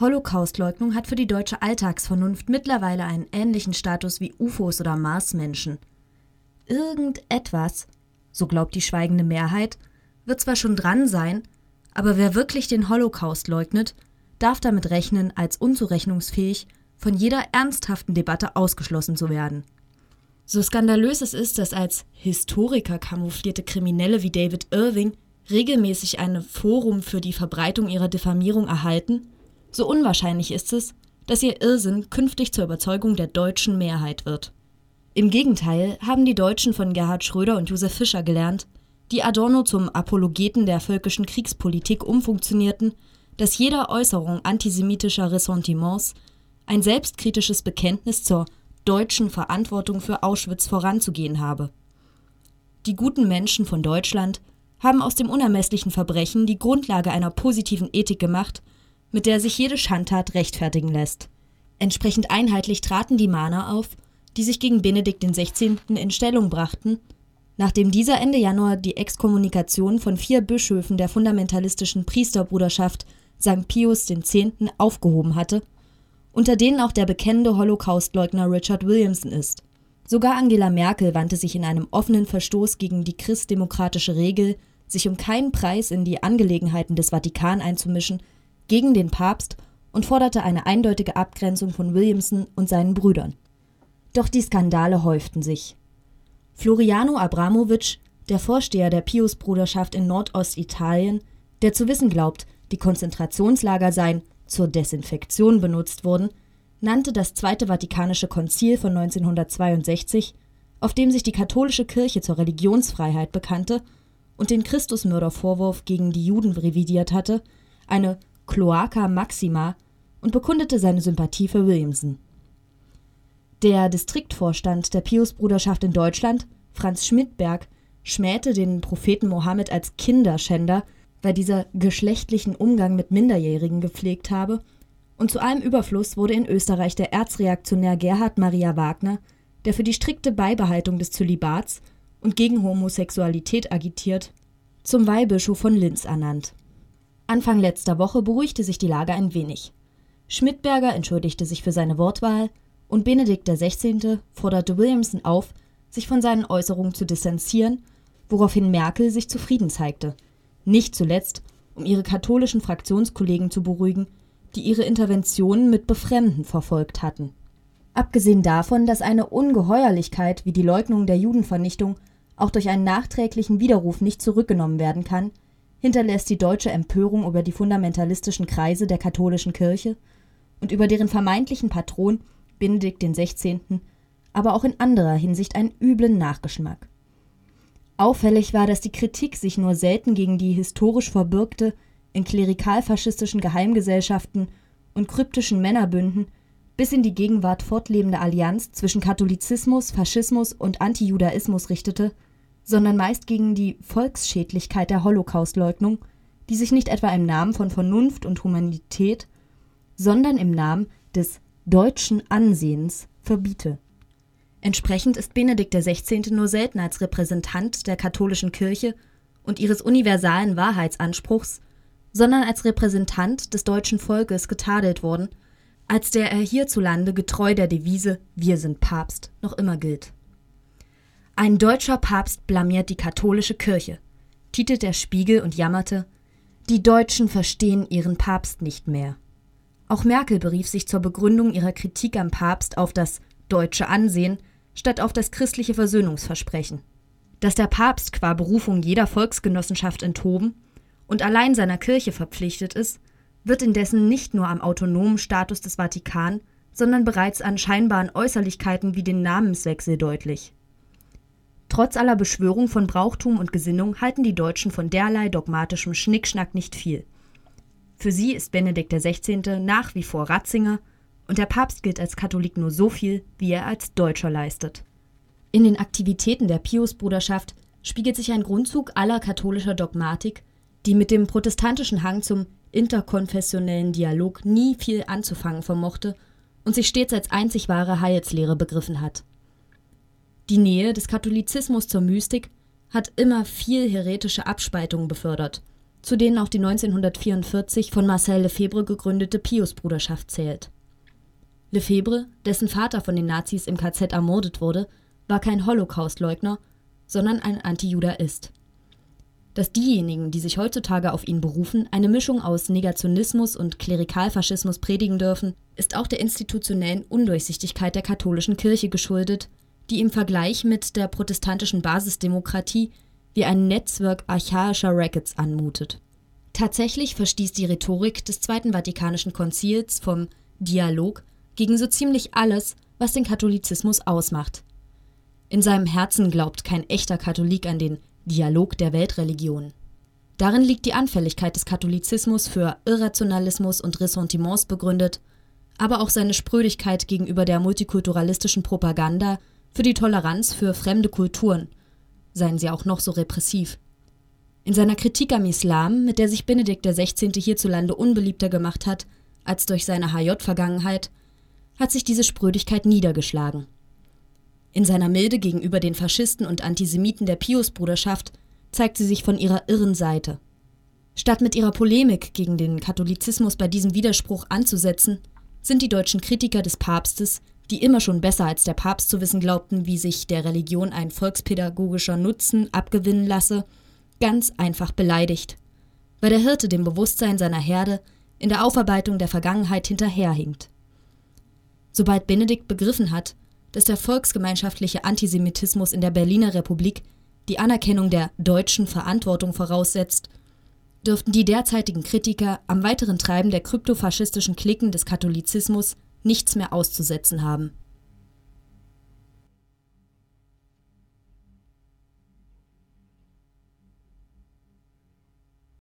Holocaustleugnung hat für die deutsche Alltagsvernunft mittlerweile einen ähnlichen Status wie UFOs oder Marsmenschen. Irgendetwas, so glaubt die schweigende Mehrheit, wird zwar schon dran sein, aber wer wirklich den Holocaust leugnet, darf damit rechnen, als unzurechnungsfähig von jeder ernsthaften Debatte ausgeschlossen zu werden. So skandalös es ist, dass als Historiker kamouflierte Kriminelle wie David Irving regelmäßig ein Forum für die Verbreitung ihrer Diffamierung erhalten, so unwahrscheinlich ist es, dass ihr Irrsinn künftig zur Überzeugung der deutschen Mehrheit wird. Im Gegenteil haben die Deutschen von Gerhard Schröder und Josef Fischer gelernt, die Adorno zum Apologeten der völkischen Kriegspolitik umfunktionierten, dass jeder Äußerung antisemitischer Ressentiments ein selbstkritisches Bekenntnis zur deutschen Verantwortung für Auschwitz voranzugehen habe. Die guten Menschen von Deutschland haben aus dem unermesslichen Verbrechen die Grundlage einer positiven Ethik gemacht, mit der sich jede Schandtat rechtfertigen lässt. Entsprechend einheitlich traten die Mahner auf, die sich gegen Benedikt XVI. in Stellung brachten Nachdem dieser Ende Januar die Exkommunikation von vier Bischöfen der fundamentalistischen Priesterbruderschaft St. Pius X. aufgehoben hatte, unter denen auch der bekennende Holocaustleugner Richard Williamson ist. Sogar Angela Merkel wandte sich in einem offenen Verstoß gegen die christdemokratische Regel, sich um keinen Preis in die Angelegenheiten des Vatikan einzumischen, gegen den Papst und forderte eine eindeutige Abgrenzung von Williamson und seinen Brüdern. Doch die Skandale häuften sich. Floriano Abramovic, der Vorsteher der Piusbruderschaft in Nordostitalien, der zu wissen glaubt, die Konzentrationslager seien zur Desinfektion benutzt worden, nannte das Zweite Vatikanische Konzil von 1962, auf dem sich die katholische Kirche zur Religionsfreiheit bekannte und den Christusmördervorwurf gegen die Juden revidiert hatte, eine Cloaca Maxima und bekundete seine Sympathie für Williamson der Distriktvorstand der Piusbruderschaft in Deutschland, Franz Schmidberg, schmähte den Propheten Mohammed als Kinderschänder, weil dieser geschlechtlichen Umgang mit Minderjährigen gepflegt habe, und zu allem Überfluss wurde in Österreich der Erzreaktionär Gerhard Maria Wagner, der für die strikte Beibehaltung des Zölibats und gegen Homosexualität agitiert, zum Weihbischof von Linz ernannt. Anfang letzter Woche beruhigte sich die Lage ein wenig. Schmidberger entschuldigte sich für seine Wortwahl, und Benedikt XVI. forderte Williamson auf, sich von seinen Äußerungen zu distanzieren, woraufhin Merkel sich zufrieden zeigte, nicht zuletzt, um ihre katholischen Fraktionskollegen zu beruhigen, die ihre Interventionen mit Befremden verfolgt hatten. Abgesehen davon, dass eine Ungeheuerlichkeit wie die Leugnung der Judenvernichtung auch durch einen nachträglichen Widerruf nicht zurückgenommen werden kann, hinterlässt die deutsche Empörung über die fundamentalistischen Kreise der katholischen Kirche und über deren vermeintlichen Patron Benedikt XVI., aber auch in anderer Hinsicht einen üblen Nachgeschmack. Auffällig war, dass die Kritik sich nur selten gegen die historisch verbürgte, in klerikal-faschistischen Geheimgesellschaften und kryptischen Männerbünden bis in die Gegenwart fortlebende Allianz zwischen Katholizismus, Faschismus und Antijudaismus richtete, sondern meist gegen die Volksschädlichkeit der Holocaustleugnung, die sich nicht etwa im Namen von Vernunft und Humanität, sondern im Namen des deutschen Ansehens verbiete. Entsprechend ist Benedikt XVI. nur selten als Repräsentant der katholischen Kirche und ihres universalen Wahrheitsanspruchs, sondern als Repräsentant des deutschen Volkes getadelt worden, als der er hierzulande getreu der Devise Wir sind Papst noch immer gilt. Ein deutscher Papst blamiert die katholische Kirche, titelt der Spiegel und jammerte, die Deutschen verstehen ihren Papst nicht mehr. Auch Merkel berief sich zur Begründung ihrer Kritik am Papst auf das deutsche Ansehen statt auf das christliche Versöhnungsversprechen. Dass der Papst qua Berufung jeder Volksgenossenschaft enthoben und allein seiner Kirche verpflichtet ist, wird indessen nicht nur am autonomen Status des Vatikan, sondern bereits an scheinbaren Äußerlichkeiten wie den Namenswechsel deutlich. Trotz aller Beschwörung von Brauchtum und Gesinnung halten die Deutschen von derlei dogmatischem Schnickschnack nicht viel. Für sie ist Benedikt XVI. nach wie vor Ratzinger und der Papst gilt als Katholik nur so viel, wie er als Deutscher leistet. In den Aktivitäten der Piusbruderschaft spiegelt sich ein Grundzug aller katholischer Dogmatik, die mit dem protestantischen Hang zum interkonfessionellen Dialog nie viel anzufangen vermochte und sich stets als einzig wahre Heilslehre begriffen hat. Die Nähe des Katholizismus zur Mystik hat immer viel heretische Abspaltungen befördert zu denen auch die 1944 von Marcel Lefebvre gegründete Piusbruderschaft zählt. Lefebvre, dessen Vater von den Nazis im KZ ermordet wurde, war kein Holocaustleugner, sondern ein Antijudaist. Dass diejenigen, die sich heutzutage auf ihn berufen, eine Mischung aus Negationismus und Klerikalfaschismus predigen dürfen, ist auch der institutionellen Undurchsichtigkeit der katholischen Kirche geschuldet, die im Vergleich mit der protestantischen Basisdemokratie wie ein Netzwerk archaischer Rackets anmutet. Tatsächlich verstieß die Rhetorik des Zweiten Vatikanischen Konzils vom Dialog gegen so ziemlich alles, was den Katholizismus ausmacht. In seinem Herzen glaubt kein echter Katholik an den Dialog der Weltreligionen. Darin liegt die Anfälligkeit des Katholizismus für Irrationalismus und Ressentiments begründet, aber auch seine Sprödigkeit gegenüber der multikulturalistischen Propaganda für die Toleranz für fremde Kulturen, seien sie auch noch so repressiv. In seiner Kritik am Islam, mit der sich Benedikt XVI. hierzulande unbeliebter gemacht hat als durch seine HJ-Vergangenheit, hat sich diese Sprödigkeit niedergeschlagen. In seiner Milde gegenüber den Faschisten und Antisemiten der Piusbruderschaft zeigt sie sich von ihrer irren Seite. Statt mit ihrer Polemik gegen den Katholizismus bei diesem Widerspruch anzusetzen, sind die deutschen Kritiker des Papstes, die immer schon besser als der Papst zu wissen glaubten, wie sich der Religion ein volkspädagogischer Nutzen abgewinnen lasse, ganz einfach beleidigt, weil der Hirte dem Bewusstsein seiner Herde in der Aufarbeitung der Vergangenheit hinterherhinkt. Sobald Benedikt begriffen hat, dass der volksgemeinschaftliche Antisemitismus in der Berliner Republik die Anerkennung der deutschen Verantwortung voraussetzt, dürften die derzeitigen Kritiker am weiteren Treiben der kryptofaschistischen Klicken des Katholizismus nichts mehr auszusetzen haben